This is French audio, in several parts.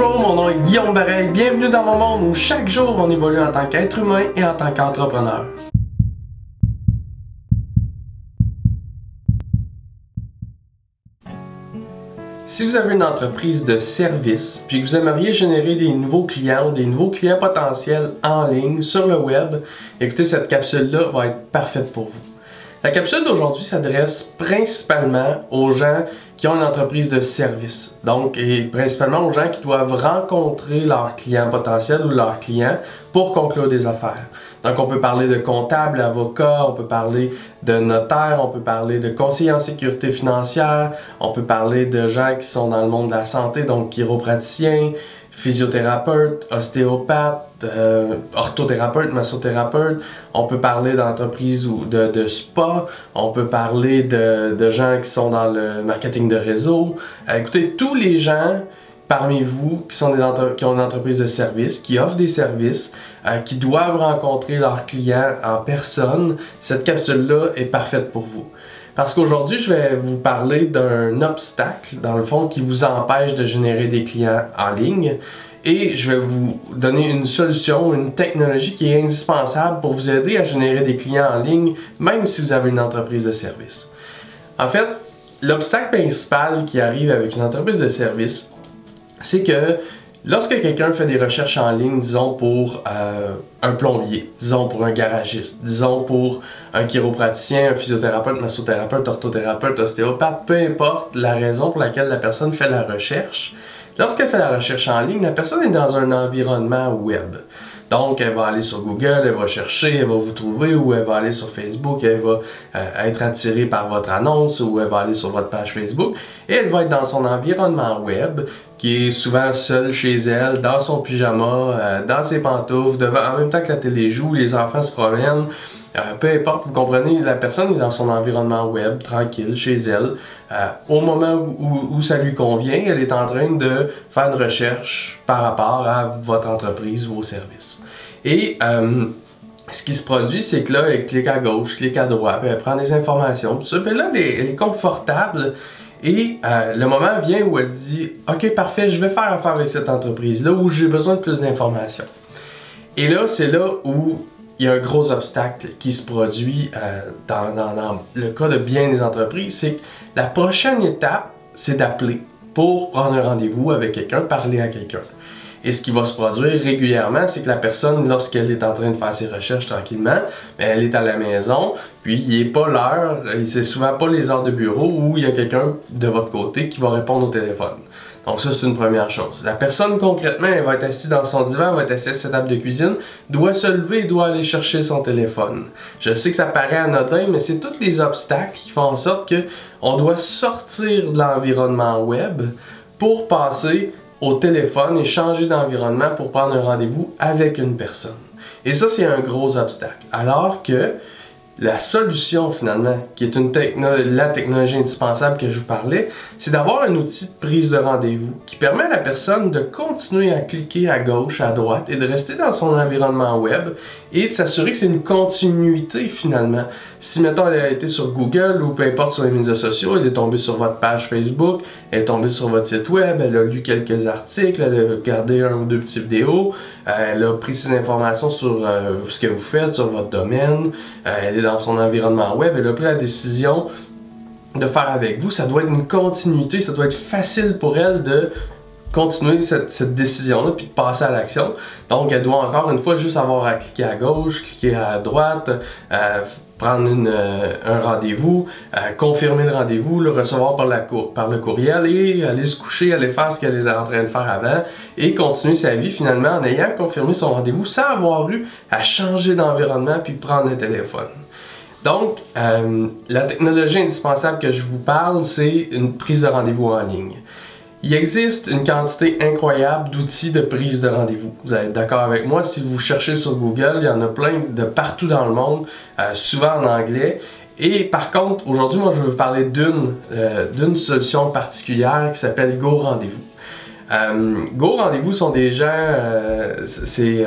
Bonjour, mon nom est Guillaume Bareil. Bienvenue dans mon monde où chaque jour on évolue en tant qu'être humain et en tant qu'entrepreneur. Si vous avez une entreprise de service, puis que vous aimeriez générer des nouveaux clients ou des nouveaux clients potentiels en ligne sur le web, écoutez, cette capsule-là va être parfaite pour vous. La capsule d'aujourd'hui s'adresse principalement aux gens qui ont une entreprise de service. Donc, et principalement aux gens qui doivent rencontrer leurs clients potentiels ou leurs clients pour conclure des affaires. Donc, on peut parler de comptable, avocat, on peut parler de notaire, on peut parler de conseiller en sécurité financière, on peut parler de gens qui sont dans le monde de la santé, donc chiropraticiens, physiothérapeute, ostéopathe, euh, orthothérapeute, massothérapeute. On peut parler d'entreprises ou de, spa. On peut parler de, gens qui sont dans le marketing de réseau. Euh, écoutez, tous les gens parmi vous qui, sont des qui ont une entreprise de service, qui offrent des services, euh, qui doivent rencontrer leurs clients en personne, cette capsule-là est parfaite pour vous. Parce qu'aujourd'hui, je vais vous parler d'un obstacle, dans le fond, qui vous empêche de générer des clients en ligne. Et je vais vous donner une solution, une technologie qui est indispensable pour vous aider à générer des clients en ligne, même si vous avez une entreprise de service. En fait, l'obstacle principal qui arrive avec une entreprise de service, c'est que Lorsque quelqu'un fait des recherches en ligne, disons pour euh, un plombier, disons pour un garagiste, disons pour un chiropraticien, un physiothérapeute, massothérapeute, orthothérapeute, ostéopathe, peu importe la raison pour laquelle la personne fait la recherche, lorsqu'elle fait la recherche en ligne, la personne est dans un environnement web. Donc, elle va aller sur Google, elle va chercher, elle va vous trouver, ou elle va aller sur Facebook, elle va euh, être attirée par votre annonce, ou elle va aller sur votre page Facebook, et elle va être dans son environnement web, qui est souvent seule chez elle, dans son pyjama, euh, dans ses pantoufles, devant, en même temps que la télé joue, les enfants se promènent. Euh, peu importe, vous comprenez, la personne est dans son environnement web, tranquille, chez elle. Euh, au moment où, ça lui convient, elle est en train de faire une recherche par rapport à votre entreprise, vos services. Et ce qui se produit, c'est que là, elle clique à gauche, clique à droite, elle prend des informations, tout ça. Puis là, elle est confortable et euh, le moment vient où elle se dit Ok, parfait, je vais faire affaire avec cette entreprise-là où j'ai besoin de plus d'informations. Et là, c'est là où il y a un gros obstacle qui se produit euh, dans, dans, le cas de bien des entreprises c'est que la prochaine étape, c'est d'appeler pour prendre un rendez-vous avec quelqu'un, parler à quelqu'un. Et ce qui va se produire régulièrement, c'est que la personne, lorsqu'elle est en train de faire ses recherches tranquillement, ben, elle est à la maison, puis il n'est pas l'heure, c'est souvent pas les heures de bureau où il y a quelqu'un de votre côté qui va répondre au téléphone. Donc ça, c'est une première chose. La personne, concrètement, elle va être assise dans son divan, elle va être assise à sa table de cuisine, doit se lever et doit aller chercher son téléphone. Je sais que ça paraît anodin, mais c'est tous les obstacles qui font en sorte que on doit sortir de l'environnement web pour passer au téléphone et changer d'environnement pour prendre un rendez-vous avec une personne. Et ça, c'est un gros obstacle. Alors que la solution finalement, qui est une la technologie indispensable que je vous parlais, c'est d'avoir un outil de prise de rendez-vous qui permet à la personne de continuer à cliquer à gauche, à droite et de rester dans son environnement web et de s'assurer que c'est une continuité finalement. Si mettons elle a été sur Google ou peu importe sur les médias sociaux, elle est tombée sur votre page Facebook, elle est tombée sur votre site web, elle a lu quelques articles, elle a regardé un ou deux petites vidéos, euh, elle a pris ses informations sur euh, ce que vous faites, sur votre domaine, euh, elle est son environnement web, elle a pris la décision de faire avec vous. Ça doit être une continuité, ça doit être facile pour elle de continuer cette, décision-là puis de passer à l'action. Donc, elle doit encore une fois juste avoir à cliquer à gauche, cliquer à droite, prendre un rendez-vous, confirmer le rendez-vous, le recevoir par, par le courriel et aller se coucher, aller faire ce qu'elle est en train de faire avant et continuer sa vie finalement en ayant confirmé son rendez-vous sans avoir eu à changer d'environnement puis prendre le téléphone. Donc, euh, la technologie indispensable que je vous parle, c'est une prise de rendez-vous en ligne. Il existe une quantité incroyable d'outils de prise de rendez-vous. Vous êtes d'accord avec moi? Si vous cherchez sur Google, il y en a plein de partout dans le monde, euh, souvent en anglais. Et par contre, aujourd'hui, moi, je vais vous parler d'une euh, solution particulière qui s'appelle Go Rendez-vous. Go Rendez-vous sont des gens, c'est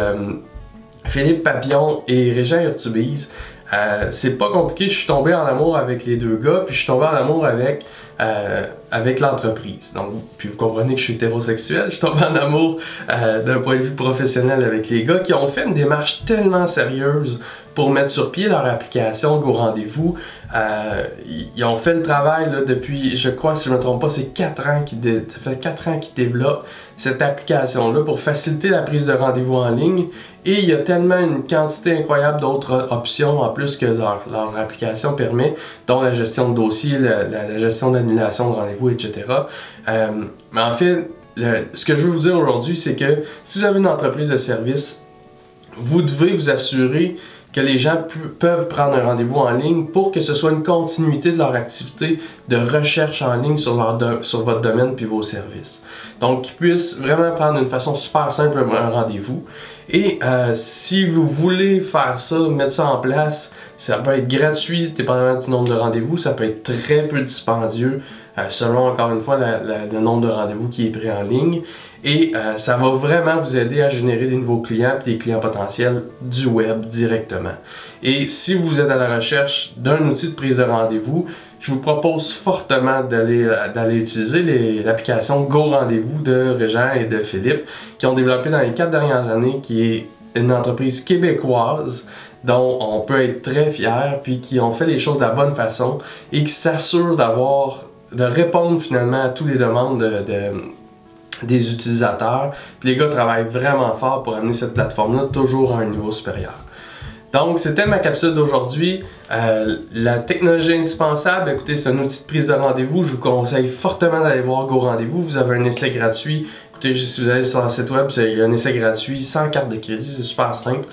Philippe Papillon et Régent Urtubise. Euh, c'est pas compliqué, je suis tombé en amour avec les deux gars, puis je suis tombé en amour avec euh, avec l'entreprise. Donc, puis vous comprenez que je suis hétérosexuel, je tombe en amour euh, d'un point de vue professionnel avec les gars qui ont fait une démarche tellement sérieuse pour mettre sur pied leur application Go Rendez-vous. Euh, ils ont fait le travail là, depuis, je crois, si je ne me trompe pas, c'est 4 ans ça fait 4 ans qu'ils développent cette application-là pour faciliter la prise de rendez-vous en ligne. Et il y a tellement une quantité incroyable d'autres options en plus que leur, leur, application permet, dont la gestion de dossiers, la, la, gestion d'annulation de rendez-vous, etc. Euh, mais en fait, ce que je veux vous dire aujourd'hui, c'est que si vous avez une entreprise de service, vous devez vous assurer que les gens peuvent prendre un rendez-vous en ligne pour que ce soit une continuité de leur activité de recherche en ligne sur, leur sur votre domaine puis vos services. Donc, qu'ils puissent vraiment prendre d'une façon super simple un rendez-vous. Et euh, si vous voulez faire ça, mettre ça en place, ça peut être gratuit dépendamment du nombre de rendez-vous, ça peut être très peu dispendieux selon encore une fois le nombre de rendez-vous qui est pris en ligne. Et euh, ça va vraiment vous aider à générer des nouveaux clients et des clients potentiels du web directement. Et si vous êtes à la recherche d'un outil de prise de rendez-vous, je vous propose fortement d'aller euh, utiliser l'application Go Rendez-vous de Régent et de Philippe qui ont développé dans les quatre dernières années, qui est une entreprise québécoise dont on peut être très fier, puis qui ont fait les choses de la bonne façon et qui s'assurent d'avoir de répondre finalement à toutes les demandes de des utilisateurs. Puis les gars travaillent vraiment fort pour amener cette plateforme-là toujours à un niveau supérieur. Donc, c'était ma capsule d'aujourd'hui. Euh, la technologie indispensable, écoutez, c'est un outil de prise de rendez-vous. Je vous conseille fortement d'aller voir Go Rendez-vous. Vous avez un essai gratuit. Écoutez, si vous allez sur leur site web, il y a un essai gratuit sans carte de crédit. C'est super simple.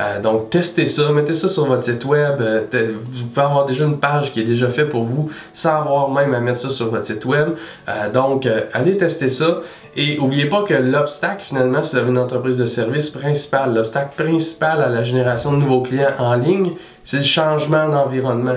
Euh, donc, testez ça, mettez ça sur votre site web. Euh, vous pouvez avoir déjà une page qui est déjà faite pour vous sans avoir même à mettre ça sur votre site web. Euh, donc, allez tester ça. Et n'oubliez pas que l'obstacle, finalement, si vous avez une entreprise de service principale, l'obstacle principal à la génération de nouveaux clients en ligne, c'est le changement d'environnement.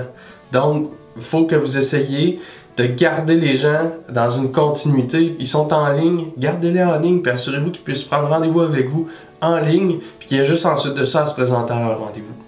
Donc, il faut que vous essayiez de garder les gens dans une continuité. Ils sont en ligne, gardez-les en ligne, puis assurez-vous qu'ils puissent prendre rendez-vous avec vous en ligne, puis qu'il y a juste ensuite de ça à se présenter à leur rendez-vous.